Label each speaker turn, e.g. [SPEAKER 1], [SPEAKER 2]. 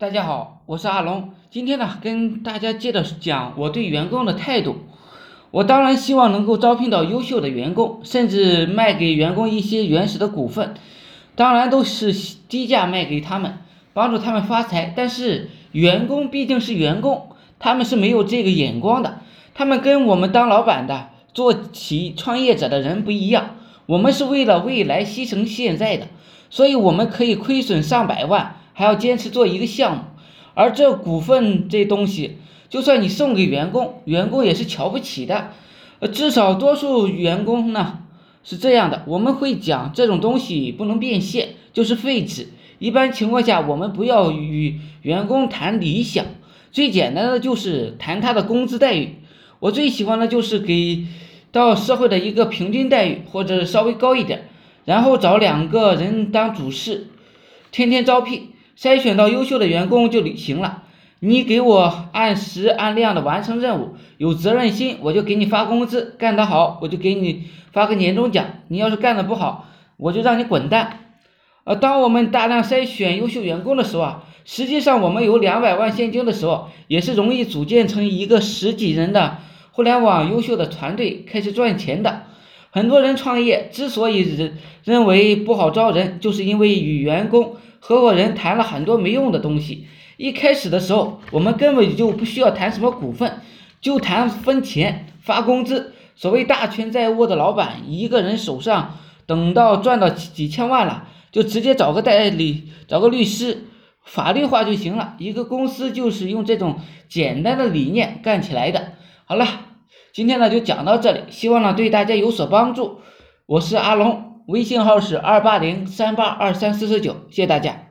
[SPEAKER 1] 大家好，我是阿龙。今天呢，跟大家接着讲我对员工的态度。我当然希望能够招聘到优秀的员工，甚至卖给员工一些原始的股份，当然都是低价卖给他们，帮助他们发财。但是员工毕竟是员工，他们是没有这个眼光的。他们跟我们当老板的、做起创业者的人不一样。我们是为了未来牺牲现在的，所以我们可以亏损上百万。还要坚持做一个项目，而这股份这东西，就算你送给员工，员工也是瞧不起的。呃，至少多数员工呢是这样的。我们会讲这种东西不能变现，就是废纸。一般情况下，我们不要与员工谈理想，最简单的就是谈他的工资待遇。我最喜欢的就是给到社会的一个平均待遇，或者稍微高一点，然后找两个人当主事，天天招聘。筛选到优秀的员工就行了。你给我按时按量的完成任务，有责任心，我就给你发工资；干得好，我就给你发个年终奖。你要是干得不好，我就让你滚蛋。呃，当我们大量筛选优秀员工的时候啊，实际上我们有两百万现金的时候，也是容易组建成一个十几人的互联网优秀的团队，开始赚钱的。很多人创业之所以认认为不好招人，就是因为与员工。合伙人谈了很多没用的东西。一开始的时候，我们根本就不需要谈什么股份，就谈分钱、发工资。所谓大权在握的老板，一个人手上等到赚到几千万了，就直接找个代理、找个律师，法律化就行了。一个公司就是用这种简单的理念干起来的。好了，今天呢就讲到这里，希望呢对大家有所帮助。我是阿龙。微信号是二八零三八二三四四九，谢谢大家。